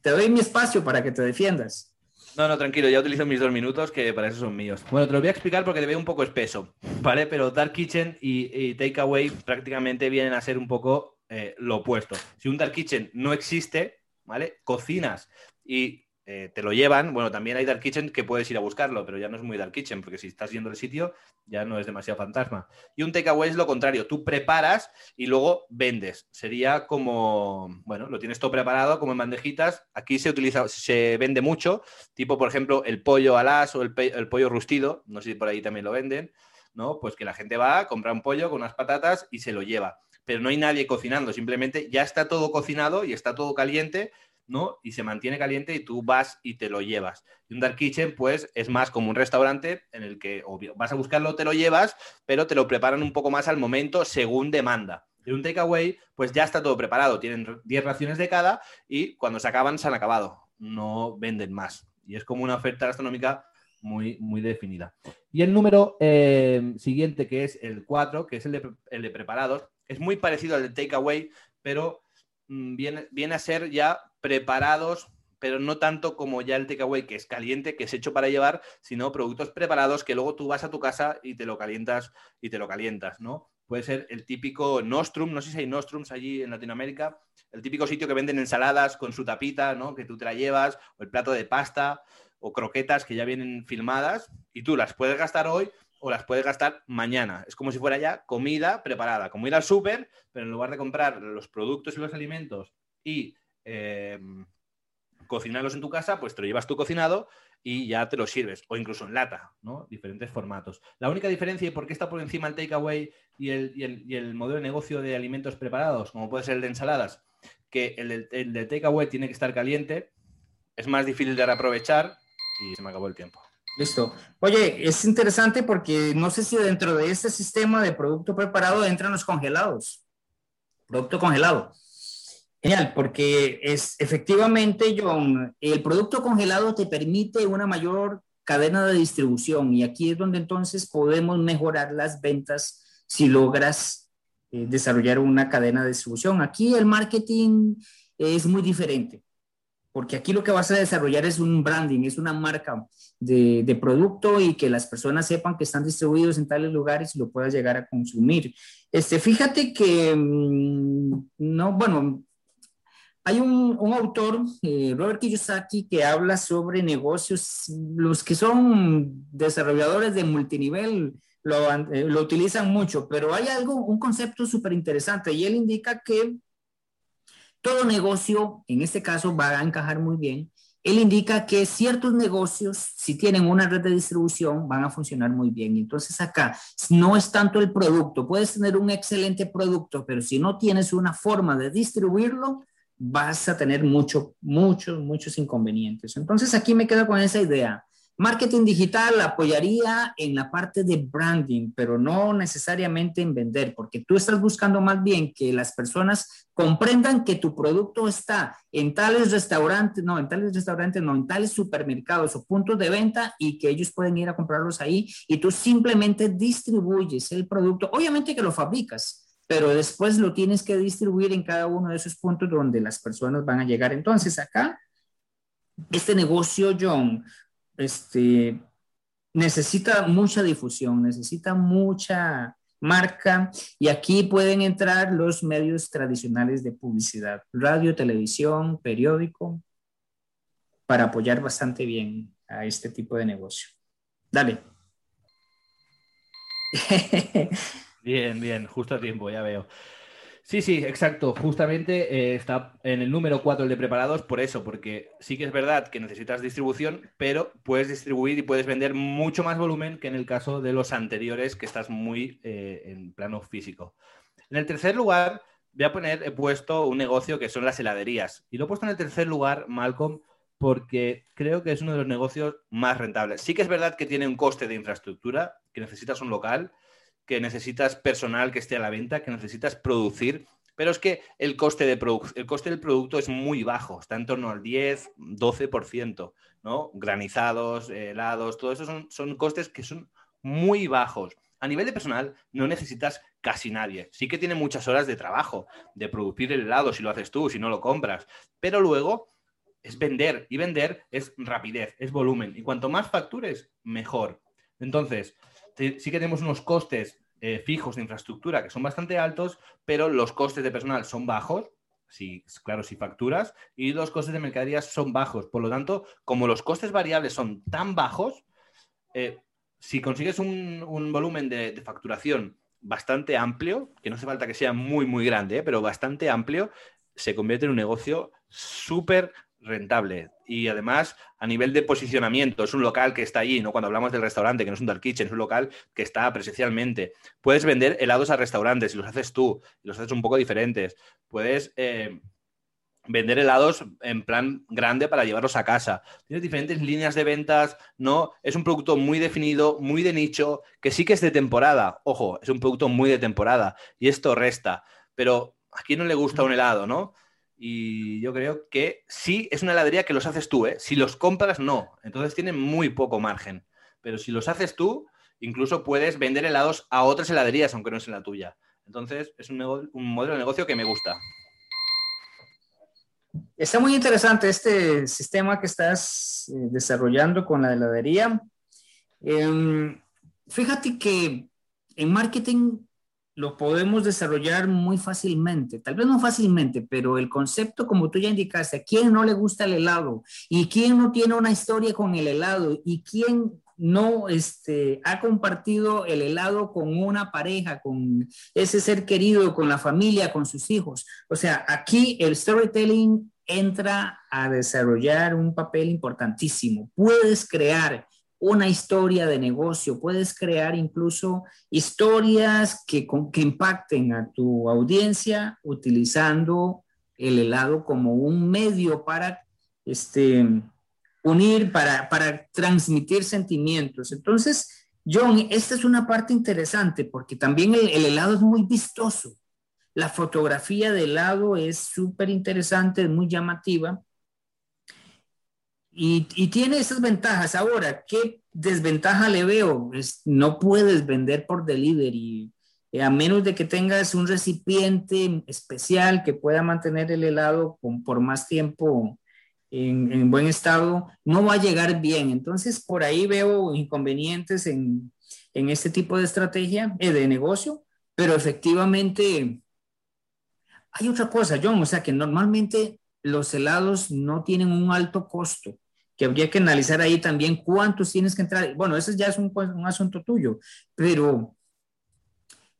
Speaker 2: Te doy mi espacio para que te defiendas.
Speaker 1: No, no, tranquilo, ya utilizo mis dos minutos, que para eso son míos. Bueno, te lo voy a explicar porque te veo un poco espeso, ¿vale? Pero Dark Kitchen y, y Takeaway prácticamente vienen a ser un poco eh, lo opuesto. Si un dark kitchen no existe, ¿vale? Cocinas y eh, te lo llevan. Bueno, también hay Dark Kitchen que puedes ir a buscarlo, pero ya no es muy Dark Kitchen, porque si estás yendo al sitio ya no es demasiado fantasma. Y un takeaway es lo contrario, tú preparas y luego vendes. Sería como, bueno, lo tienes todo preparado como en bandejitas. Aquí se utiliza, se vende mucho, tipo por ejemplo el pollo alas o el, el pollo rustido, no sé si por ahí también lo venden, ¿no? Pues que la gente va, compra un pollo con unas patatas y se lo lleva. Pero no hay nadie cocinando, simplemente ya está todo cocinado y está todo caliente ¿no? Y se mantiene caliente y tú vas y te lo llevas. Y un dark kitchen, pues, es más como un restaurante en el que vas a buscarlo, te lo llevas, pero te lo preparan un poco más al momento según demanda. Y un takeaway, pues ya está todo preparado. Tienen 10 raciones de cada y cuando se acaban, se han acabado. No venden más. Y es como una oferta gastronómica muy, muy definida. Y el número eh, siguiente, que es el 4, que es el de, el de preparados, es muy parecido al de takeaway, pero mm, viene, viene a ser ya preparados, pero no tanto como ya el takeaway que es caliente, que es hecho para llevar, sino productos preparados que luego tú vas a tu casa y te lo calientas y te lo calientas, ¿no? Puede ser el típico Nostrum, no sé si hay Nostrums allí en Latinoamérica, el típico sitio que venden ensaladas con su tapita, ¿no? Que tú te la llevas, o el plato de pasta, o croquetas que ya vienen filmadas, y tú las puedes gastar hoy o las puedes gastar mañana. Es como si fuera ya comida preparada, como ir al súper, pero en lugar de comprar los productos y los alimentos y eh, cocinarlos en tu casa, pues te lo llevas tú cocinado y ya te lo sirves, o incluso en lata, ¿no? Diferentes formatos. La única diferencia y por qué está por encima el takeaway y el, y, el, modelo de negocio de alimentos preparados, como puede ser el de ensaladas, que el, el de takeaway tiene que estar caliente, es más difícil de aprovechar y se me acabó el tiempo.
Speaker 2: Listo. Oye, es interesante porque no sé si dentro de este sistema de producto preparado entran los congelados. Producto congelado. Genial, porque es efectivamente, John, el producto congelado te permite una mayor cadena de distribución y aquí es donde entonces podemos mejorar las ventas si logras eh, desarrollar una cadena de distribución. Aquí el marketing es muy diferente, porque aquí lo que vas a desarrollar es un branding, es una marca de, producto y que las personas sepan que están distribuidos en tales lugares y lo puedas llegar a consumir. Este, fíjate que, mm, no, bueno, hay un, autor, eh, Robert Kiyosaki, que habla sobre negocios, los que son desarrolladores de multinivel lo, eh, utilizan mucho, pero hay algo, un concepto súper interesante y él indica que todo negocio, en este caso, va a encajar muy bien. Él indica que ciertos negocios, si tienen una red de distribución, van a funcionar muy bien. Entonces acá no es tanto el producto, puedes tener un excelente producto, pero si no tienes una forma de distribuirlo, vas a tener muchos, muchos, muchos inconvenientes. Entonces aquí me quedo con esa idea. Marketing digital apoyaría en la parte de branding, pero no necesariamente en vender, porque tú estás buscando más bien que las personas comprendan que tu producto está en tales restaurantes, no, en tales restaurantes, no, en tales supermercados o puntos de venta y que ellos pueden ir a comprarlos ahí y tú simplemente distribuyes el producto. Obviamente que lo fabricas, pero después lo tienes que distribuir en cada uno de esos puntos donde las personas van a llegar. Entonces, acá, este negocio, John, este, necesita mucha difusión, necesita mucha marca y aquí pueden entrar los medios tradicionales de publicidad, radio, televisión, periódico, para apoyar bastante bien a este tipo de negocio. Dale.
Speaker 1: Bien, bien, justo a tiempo, ya veo. Sí, sí, exacto. Justamente eh, está en el número 4 el de preparados por eso, porque sí que es verdad que necesitas distribución, pero puedes distribuir y puedes vender mucho más volumen que en el caso de los anteriores, que estás muy eh, en plano físico. En el tercer lugar, voy a poner, he puesto un negocio que son las heladerías. Y lo he puesto en el tercer lugar, Malcolm, porque creo que es uno de los negocios más rentables. Sí que es verdad que tiene un coste de infraestructura, que necesitas un local que necesitas personal que esté a la venta, que necesitas producir, pero es que el coste, de el coste del producto es muy bajo, está en torno al 10, 12%, ¿no? Granizados, helados, todo eso son, son costes que son muy bajos. A nivel de personal no necesitas casi nadie. Sí que tiene muchas horas de trabajo, de producir el helado si lo haces tú, si no lo compras, pero luego es vender y vender es rapidez, es volumen. Y cuanto más factures, mejor. Entonces, sí que tenemos unos costes eh, fijos de infraestructura que son bastante altos, pero los costes de personal son bajos, si, claro, si facturas y los costes de mercadería son bajos. Por lo tanto, como los costes variables son tan bajos, eh, si consigues un, volumen de, facturación bastante amplio, que no hace falta que sea muy, muy grande, eh, pero bastante amplio, se convierte en un negocio súper rentable. Y además, a nivel de posicionamiento, es un local que está allí, ¿no? Cuando hablamos del restaurante, que no es un dark kitchen, es un local que está presencialmente. Puedes vender helados a restaurantes y los haces tú, los haces un poco diferentes. Puedes eh, vender helados en plan grande para llevarlos a casa. Tienes diferentes líneas de ventas, ¿no? Es un producto muy definido, muy de nicho, que sí que es de temporada. Ojo, es un producto muy de temporada y esto resta. Pero a quién no le gusta un helado, ¿no? Y yo creo que sí es una heladería que los haces tú, ¿eh? Si los compras, no. Entonces tienen muy poco margen. Pero si los haces tú, incluso puedes vender helados a otras heladerías, aunque no es en la tuya. Entonces es un, modelo de negocio que me gusta.
Speaker 2: Está muy interesante este sistema que estás eh, desarrollando con la heladería. Em, fíjate que en marketing lo podemos desarrollar muy fácilmente, tal vez no fácilmente, pero el concepto, como tú ya indicaste, ¿a quién no le gusta el helado? ¿Y quién no tiene una historia con el helado? ¿Y quién no este, ha compartido el helado con una pareja, con ese ser querido, con la familia, con sus hijos? O sea, aquí el storytelling entra a desarrollar un papel importantísimo. Puedes crear una historia de negocio, puedes crear incluso historias que, que impacten a tu audiencia utilizando el helado como un medio para este, unir, para, para transmitir sentimientos. Entonces, John, esta es una parte interesante porque también el, el helado es muy vistoso. La fotografía del helado es súper interesante, es muy llamativa y, tiene esas ventajas. Ahora, ¿qué desventaja le veo? Es, no puedes vender por delivery, eh, a menos de que tengas un recipiente especial que pueda mantener el helado por más tiempo en, buen estado, no va a llegar bien. Entonces, por ahí veo inconvenientes en, en este tipo de estrategia eh, de negocio, pero efectivamente hay otra cosa, John, o sea que normalmente los helados no tienen un alto costo que habría que analizar ahí también cuántos tienes que entrar. Bueno, eso ya es un, un asunto tuyo, pero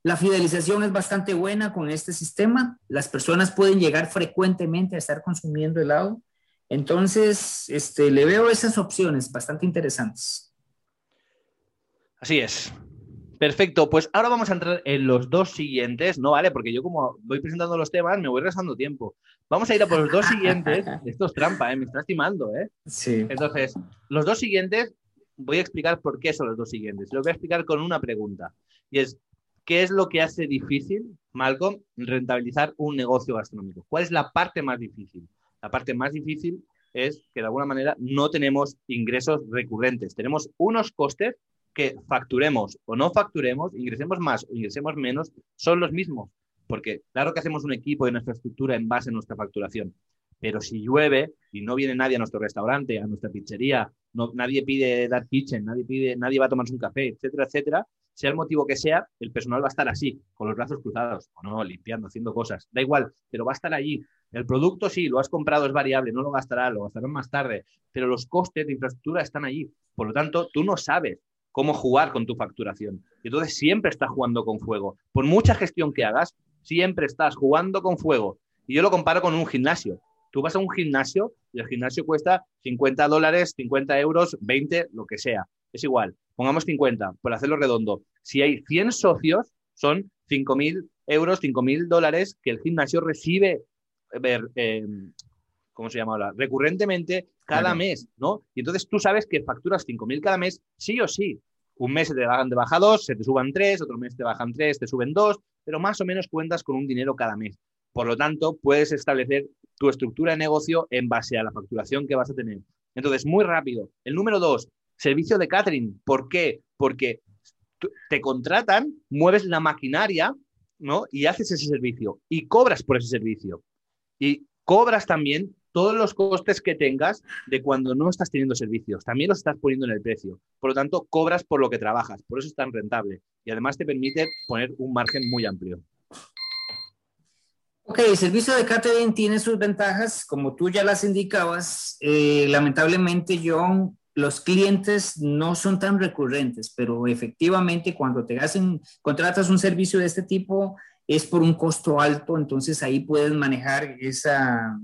Speaker 2: la fidelización es bastante buena con este sistema. Las personas pueden llegar frecuentemente a estar consumiendo helado. Entonces, este, le veo esas opciones bastante interesantes.
Speaker 1: Así es. Perfecto, pues ahora vamos a entrar en los dos siguientes, ¿no? ¿Vale? Porque yo como voy presentando los temas, me voy rezando tiempo. Vamos a ir a por los dos siguientes. [LAUGHS] Esto es trampa, ¿eh? Me está estimando, ¿eh?
Speaker 2: Sí.
Speaker 1: Entonces, los dos siguientes, voy a explicar por qué son los dos siguientes. Lo voy a explicar con una pregunta. Y es, ¿qué es lo que hace difícil, Malcolm, rentabilizar un negocio gastronómico? ¿Cuál es la parte más difícil? La parte más difícil es que de alguna manera no tenemos ingresos recurrentes. Tenemos unos costes que facturemos o no facturemos, ingresemos más o ingresemos menos, son los mismos. Porque claro que hacemos un equipo y una infraestructura en base a nuestra facturación, pero si llueve y no viene nadie a nuestro restaurante, a nuestra pizzería, no, nadie pide dar kitchen, nadie, pide, nadie va a tomarse un café, etcétera, etcétera, sea el motivo que sea, el personal va a estar así, con los brazos cruzados, o no, limpiando, haciendo cosas, da igual, pero va a estar allí. El producto sí, lo has comprado, es variable, no lo gastará, lo gastarán más tarde, pero los costes de infraestructura están allí. Por lo tanto, tú no sabes cómo jugar con tu facturación. Entonces siempre estás jugando con fuego. Por mucha gestión que hagas, siempre estás jugando con fuego. Y yo lo comparo con un gimnasio. Tú vas a un gimnasio y el gimnasio cuesta 50 dólares, 50 euros, 20, lo que sea. Es igual. Pongamos 50, por hacerlo redondo. Si hay 100 socios, son 5.000 euros, 5.000 dólares que el gimnasio recibe, ver, eh, ¿cómo se llama ahora? Recurrentemente cada mes, ¿no? Y entonces tú sabes que facturas 5.000 cada mes, sí o sí. Un mes se te bajan de baja dos, se te suban tres, otro mes te bajan tres, te suben dos, pero más o menos cuentas con un dinero cada mes. Por lo tanto, puedes establecer tu estructura de negocio en base a la facturación que vas a tener. Entonces, muy rápido. El número dos, servicio de catering. ¿Por qué? Porque te contratan, mueves la maquinaria, ¿no? Y haces ese servicio y cobras por ese servicio. Y cobras también todos los costes que tengas de cuando no estás teniendo servicios. También los estás poniendo en el precio. Por lo tanto, cobras por lo que trabajas. Por eso es tan rentable. Y además te permite poner un margen muy amplio.
Speaker 2: Ok, el servicio de catering tiene sus ventajas, como tú ya las indicabas. Eh, lamentablemente, John, los clientes no son tan recurrentes, pero efectivamente cuando te hacen, contratas un servicio de este tipo, es por un costo alto, entonces ahí puedes manejar esa,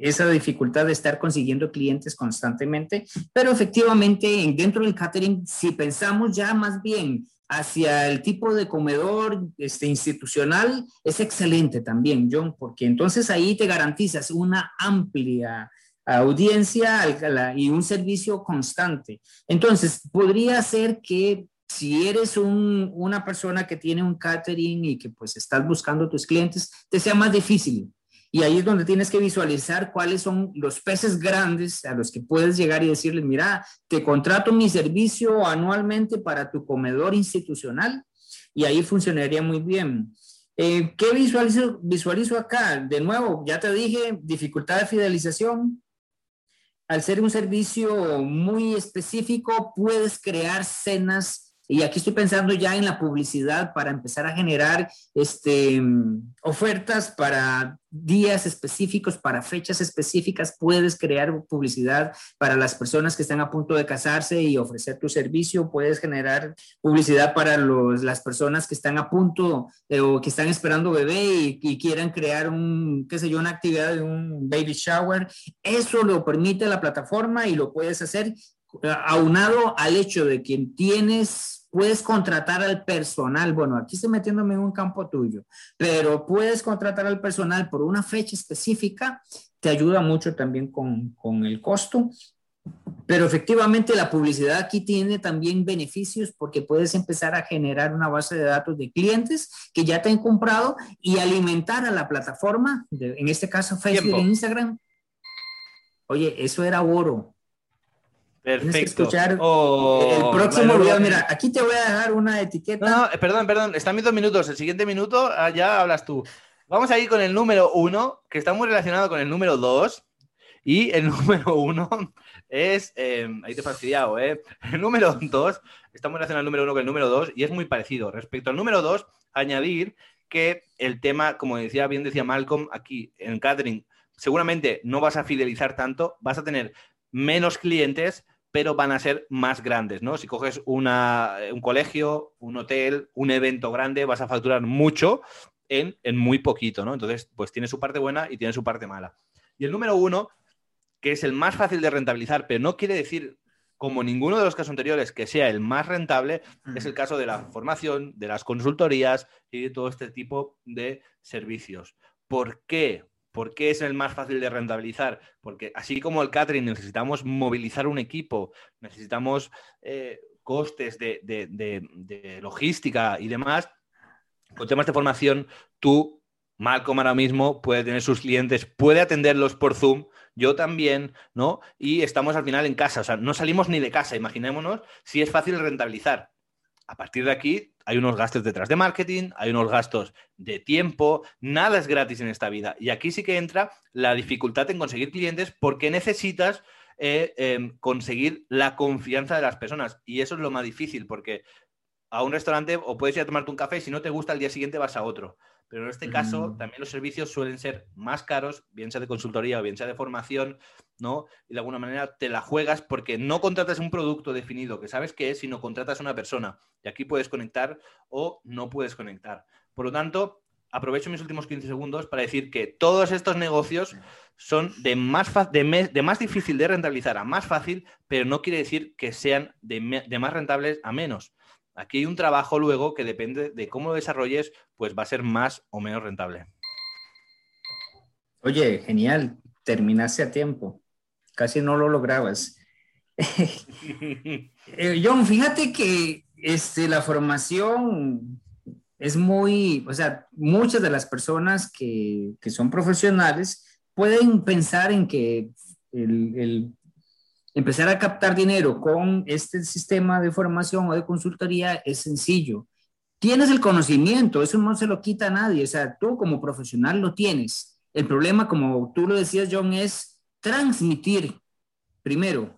Speaker 2: esa dificultad de estar consiguiendo clientes constantemente, pero efectivamente dentro del catering, si pensamos ya más bien hacia el tipo de comedor este, institucional, es excelente también, John, porque entonces ahí te garantizas una amplia audiencia y un servicio constante. Entonces, podría ser que si eres una persona que tiene un catering y que pues estás buscando tus clientes, te sea más difícil y ahí es donde tienes que visualizar cuáles son los peces grandes a los que puedes llegar y decirles, mira, te contrato mi servicio anualmente para tu comedor institucional y ahí funcionaría muy bien. Eh, ¿Qué visualizo, visualizo acá? De nuevo, ya te dije, dificultad de fidelización. Al ser un servicio muy específico, puedes crear cenas y aquí estoy pensando ya en la publicidad para empezar a generar este, ofertas para días específicos, para fechas específicas. Puedes crear publicidad para las personas que están a punto de casarse y ofrecer tu servicio. Puedes generar publicidad para los, las personas que están a punto eh, o que están esperando bebé y, y, quieran crear un, qué sé yo, una actividad de un baby shower. Eso lo permite la plataforma y lo puedes hacer aunado al hecho de que tienes puedes contratar al personal, bueno, aquí estoy metiéndome en un campo tuyo, pero puedes contratar al personal por una fecha específica, te ayuda mucho también con, con el costo. Pero efectivamente la publicidad aquí tiene también beneficios porque puedes empezar a generar una base de datos de clientes que ya te han comprado y alimentar a la plataforma, en este caso Facebook e Instagram. Oye, eso era oro.
Speaker 1: Perfecto.
Speaker 2: escuchar oh, el próximo video. Mira, aquí te voy a dejar una etiqueta.
Speaker 1: No, no, perdón, perdón. Están mis dos minutos. El siguiente minuto ah, ya hablas tú. Vamos a ir con el número uno, que está muy relacionado con el número dos. Y el [LAUGHS] número uno es. Eh, ahí te he fastidiado, ¿eh? El número dos está muy relacionado al número uno con el número dos y es muy parecido. Respecto al número dos, añadir que el tema, como decía bien decía Malcolm, aquí en catering, seguramente no vas a fidelizar tanto, vas a tener menos clientes, pero van a ser más grandes, ¿no? Si coges una, un colegio, un hotel, un evento grande, vas a facturar mucho en, en, muy poquito, ¿no? Entonces, pues tiene su parte buena y tiene su parte mala. Y el número uno, que es el más fácil de rentabilizar, pero no quiere decir, como ninguno de los casos anteriores, que sea el más rentable, es el caso de la formación, de las consultorías y de todo este tipo de servicios. ¿Por qué? ¿Por qué es el más fácil de rentabilizar? Porque así como el catering necesitamos movilizar un equipo, necesitamos eh, costes de, logística y demás, con temas de formación, tú, Malcolm ahora mismo, puede tener sus clientes, puede atenderlos por Zoom, yo también, ¿no? Y estamos al final en casa, o sea, no salimos ni de casa, imaginémonos si es fácil rentabilizar. A partir de aquí hay unos gastos detrás de marketing, hay unos gastos de tiempo, nada es gratis en esta vida. Y aquí sí que entra la dificultad en conseguir clientes porque necesitas eh, em, conseguir la confianza de las personas. Y eso es lo más difícil porque a un restaurante o puedes ir a tomarte un café y si no te gusta el día siguiente vas a otro. Pero en este caso también los servicios suelen ser más caros, bien sea de consultoría o bien sea de formación, ¿no? Y de alguna manera te la juegas porque no contratas un producto definido que sabes qué es, sino contratas a una persona. Y aquí puedes conectar o no puedes conectar. Por lo tanto, aprovecho mis últimos 15 segundos para decir que todos estos negocios son de más, de, de más difícil de rentabilizar a más fácil, pero no quiere decir que sean de, de más rentables a menos. Aquí hay un trabajo luego que depende de cómo lo desarrolles, pues va a ser más o menos rentable.
Speaker 2: Oye, genial, terminaste a tiempo. Casi no lo lograbas. [LAUGHS] Eh, John, fíjate que este, la formación es muy, o sea, muchas de las personas que, que son profesionales pueden pensar en que el, el empezar a captar dinero con este sistema de formación o de consultoría es sencillo. Tienes el conocimiento, eso no se lo quita a nadie, o sea, tú como profesional lo tienes. El problema, como tú lo decías, John, es transmitir, primero,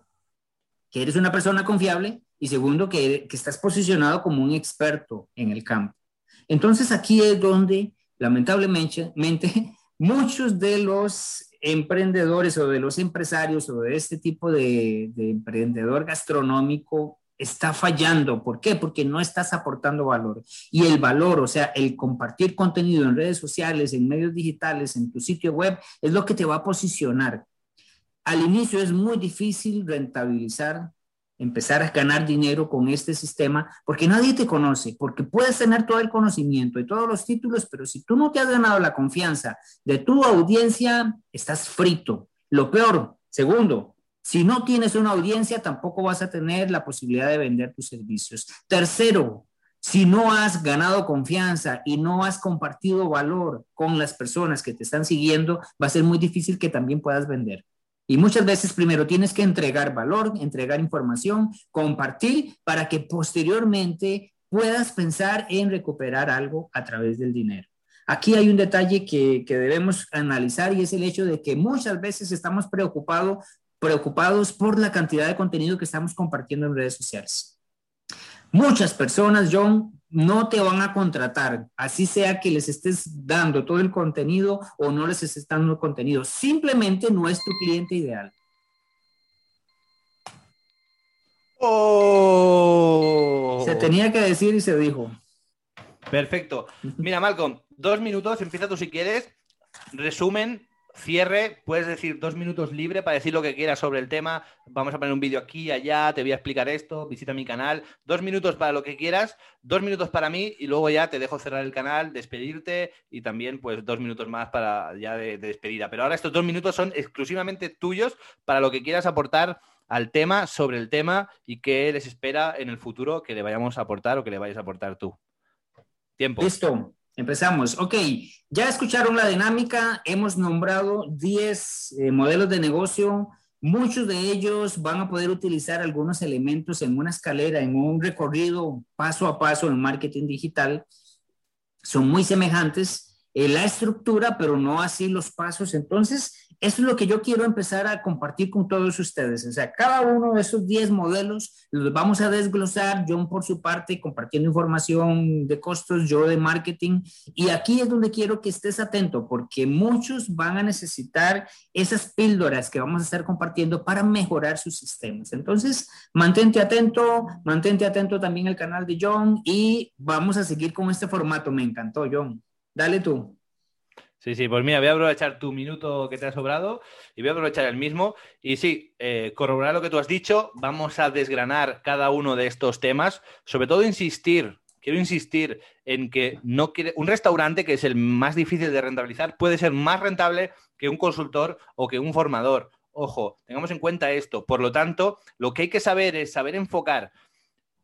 Speaker 2: que eres una persona confiable y segundo, que, que estás posicionado como un experto en el campo. Entonces aquí es donde lamentablemente, muchos de los emprendedores o de los empresarios o de este tipo de, de emprendedor gastronómico está fallando. ¿Por qué? Porque no estás aportando valor. Y el valor, o sea, el compartir contenido en redes sociales, en medios digitales, en tu sitio web, es lo que te va a posicionar. Al inicio es muy difícil rentabilizar, empezar a ganar dinero con este sistema, porque nadie te conoce, porque puedes tener todo el conocimiento y todos los títulos, pero si tú no te has ganado la confianza de tu audiencia, estás frito. Lo peor, segundo, si no tienes una audiencia, tampoco vas a tener la posibilidad de vender tus servicios. Tercero, si no has ganado confianza y no has compartido valor con las personas que te están siguiendo, va a ser muy difícil que también puedas vender. Y muchas veces primero tienes que entregar valor, entregar información, compartir para que posteriormente puedas pensar en recuperar algo a través del dinero. Aquí hay un detalle que, que debemos analizar y es el hecho de que muchas veces estamos preocupados preocupados por la cantidad de contenido que estamos compartiendo en redes sociales. Muchas personas, John, no te van a contratar, así sea que les estés dando todo el contenido o no les estés dando contenido. Simplemente no es tu cliente ideal.
Speaker 1: Oh.
Speaker 2: Se tenía que decir y se dijo.
Speaker 1: Perfecto. Mira, Malcolm, dos minutos, empieza tú si quieres. Resumen cierre, puedes decir dos minutos libre para decir lo que quieras sobre el tema. Vamos a poner un vídeo aquí, allá, te voy a explicar esto, visita mi canal. Dos minutos para lo que quieras, dos minutos para mí y luego ya te dejo cerrar el canal, despedirte y también pues dos minutos más para ya de, despedida. Pero ahora estos dos minutos son exclusivamente tuyos para lo que quieras aportar al tema, sobre el tema y qué les espera en el futuro que le vayamos a aportar o que le vayas a aportar tú. Tiempo.
Speaker 2: Listo. Empezamos. Ok, ya escucharon la dinámica, hemos nombrado 10 eh, modelos de negocio. Muchos de ellos van a poder utilizar algunos elementos en una escalera, en un recorrido paso a paso en marketing digital. Son muy semejantes en la estructura, pero no así los pasos. Entonces, eso es lo que yo quiero empezar a compartir con todos ustedes. O sea, cada uno de esos 10 modelos los vamos a desglosar, John por su parte compartiendo información de costos, yo de marketing. Y aquí es donde quiero que estés atento, porque muchos van a necesitar esas píldoras que vamos a estar compartiendo para mejorar sus sistemas. Entonces, mantente atento, mantente atento también al canal de John y vamos a seguir con este formato. Me encantó, John. Dale tú.
Speaker 1: Sí, sí, pues mira, voy a aprovechar tu minuto que te ha sobrado y voy a aprovechar el mismo. Y sí, eh, corroborar lo que tú has dicho, vamos a desgranar cada uno de estos temas, sobre todo insistir, quiero insistir en que no quiere, un restaurante que es el más difícil de rentabilizar puede ser más rentable que un consultor o que un formador. Ojo, tengamos en cuenta esto. Por lo tanto, lo que hay que saber es saber enfocar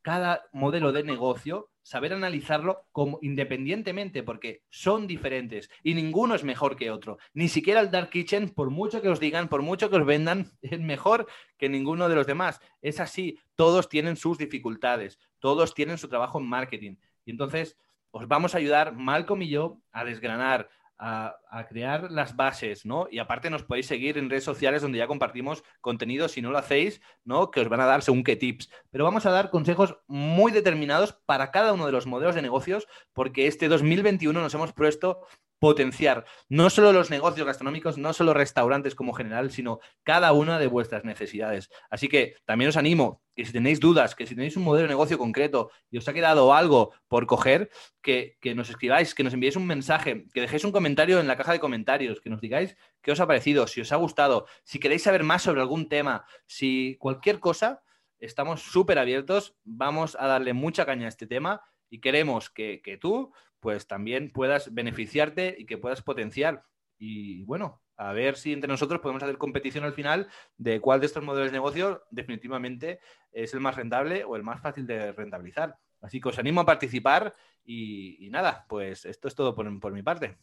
Speaker 1: cada modelo de negocio saber analizarlo como independientemente, porque son diferentes y ninguno es mejor que otro. Ni siquiera el Dark Kitchen, por mucho que os digan, por mucho que os vendan, [LAUGHS] es mejor que ninguno de los demás. Es así, todos tienen sus dificultades, todos tienen su trabajo en marketing. Y entonces os vamos a ayudar, Malcolm y yo, a desgranar a, crear las bases, ¿no? Y aparte nos podéis seguir en redes sociales donde ya compartimos contenido, si no lo hacéis, ¿no? Que os van a dar según qué tips. Pero vamos a dar consejos muy determinados para cada uno de los modelos de negocios, porque este 2021 nos hemos puesto potenciar no solo los negocios gastronómicos, no solo restaurantes como general, sino cada una de vuestras necesidades. Así que también os animo que si tenéis dudas, que si tenéis un modelo de negocio concreto y os ha quedado algo por coger, que, que nos escribáis, que nos enviéis un mensaje, que dejéis un comentario en la caja de comentarios, que nos digáis qué os ha parecido, si os ha gustado, si queréis saber más sobre algún tema, si cualquier cosa, estamos súper abiertos, vamos a darle mucha caña a este tema y queremos que, que tú pues también puedas beneficiarte y que puedas potenciar. Y bueno, a ver si entre nosotros podemos hacer competición al final de cuál de estos modelos de negocio definitivamente es el más rentable o el más fácil de rentabilizar. Así que os animo a participar y, nada, pues esto es todo por, mi parte.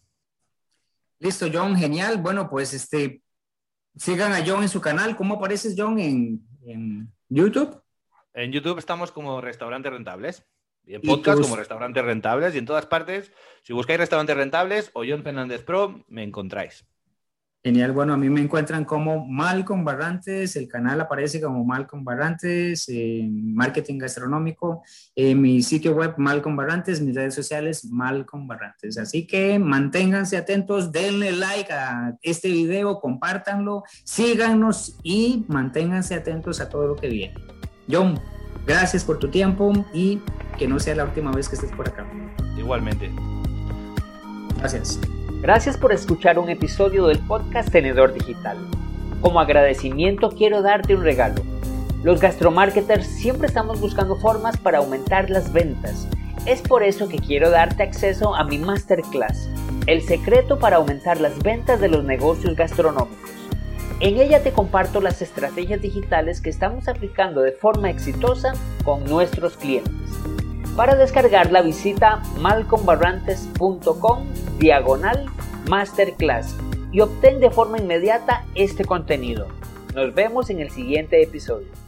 Speaker 2: Listo, John, genial. Bueno, pues este, sigan a John en su canal. ¿Cómo apareces, John, en, en YouTube?
Speaker 1: En YouTube estamos como Restaurantes Rentables. Y en podcast como restaurantes rentables y en todas partes. Si buscáis restaurantes rentables o John Fernández Pro, me encontráis.
Speaker 2: Genial, bueno, a mí me encuentran como Malcolm Barrantes, el canal aparece como Malcolm Barrantes, marketing gastronómico, en mi sitio web Malcolm Barrantes, mis redes sociales Malcolm Barrantes. Así que manténganse atentos, denle like a este video, compártanlo, síganos y manténganse atentos a todo lo que viene. John, gracias por tu tiempo y que no sea la última vez que estés por acá.
Speaker 1: Igualmente.
Speaker 2: Gracias.
Speaker 3: Gracias por escuchar un episodio del podcast Tenedor Digital. Como agradecimiento quiero darte un regalo. Los gastromarketers siempre estamos buscando formas para aumentar las ventas. Es por eso que quiero darte acceso a mi masterclass, El secreto para aumentar las ventas de los negocios gastronómicos. En ella te comparto las estrategias digitales que estamos aplicando de forma exitosa con nuestros clientes. Para descargarla visita malcombarrantes.com diagonal masterclass y obtén de forma inmediata este contenido. Nos vemos en el siguiente episodio.